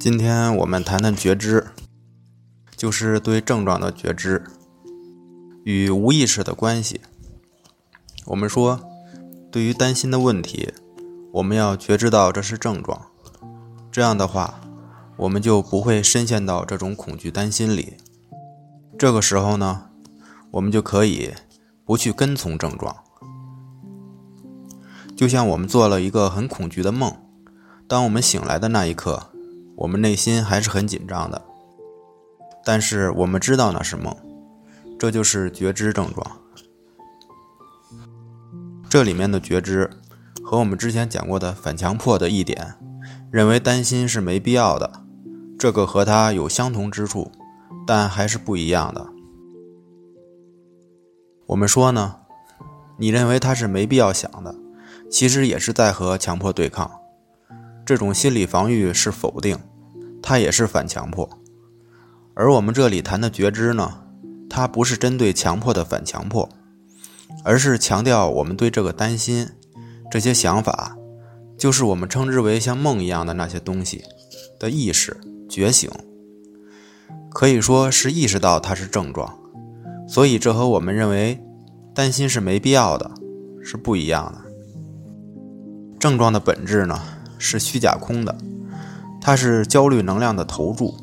今天我们谈谈觉知，就是对症状的觉知与无意识的关系。我们说，对于担心的问题，我们要觉知到这是症状，这样的话，我们就不会深陷到这种恐惧担心里。这个时候呢，我们就可以不去跟从症状。就像我们做了一个很恐惧的梦，当我们醒来的那一刻，我们内心还是很紧张的。但是我们知道那是梦，这就是觉知症状。这里面的觉知和我们之前讲过的反强迫的一点，认为担心是没必要的，这个和它有相同之处，但还是不一样的。我们说呢，你认为它是没必要想的。其实也是在和强迫对抗，这种心理防御是否定，它也是反强迫。而我们这里谈的觉知呢，它不是针对强迫的反强迫，而是强调我们对这个担心、这些想法，就是我们称之为像梦一样的那些东西的意识觉醒，可以说是意识到它是症状。所以这和我们认为担心是没必要的，是不一样的。症状的本质呢是虚假空的，它是焦虑能量的投注，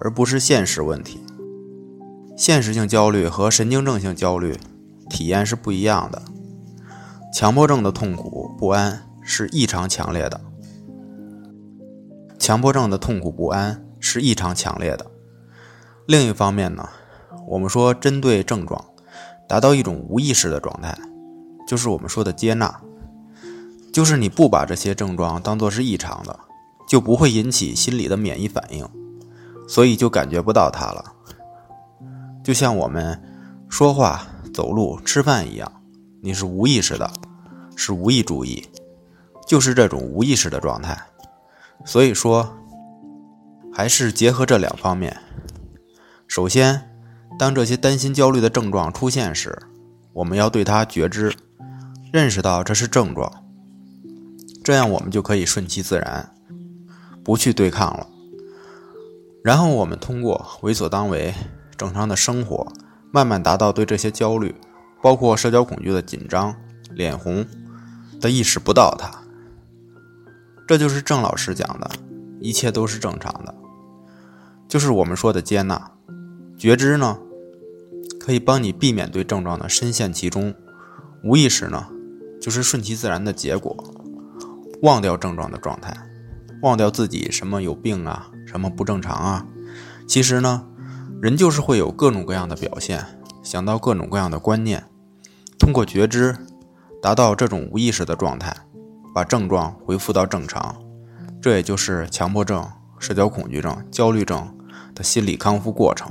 而不是现实问题。现实性焦虑和神经症性焦虑体验是不一样的。强迫症的痛苦不安是异常强烈的，强迫症的痛苦不安是异常强烈的。另一方面呢，我们说针对症状，达到一种无意识的状态，就是我们说的接纳。就是你不把这些症状当做是异常的，就不会引起心理的免疫反应，所以就感觉不到它了。就像我们说话、走路、吃饭一样，你是无意识的，是无意注意，就是这种无意识的状态。所以说，还是结合这两方面。首先，当这些担心、焦虑的症状出现时，我们要对它觉知，认识到这是症状。这样我们就可以顺其自然，不去对抗了。然后我们通过为所当为、正常的生活，慢慢达到对这些焦虑，包括社交恐惧的紧张、脸红的意识不到它。这就是郑老师讲的，一切都是正常的，就是我们说的接纳、觉知呢，可以帮你避免对症状的深陷其中。无意识呢，就是顺其自然的结果。忘掉症状的状态，忘掉自己什么有病啊，什么不正常啊。其实呢，人就是会有各种各样的表现，想到各种各样的观念，通过觉知，达到这种无意识的状态，把症状恢复到正常。这也就是强迫症、社交恐惧症、焦虑症的心理康复过程。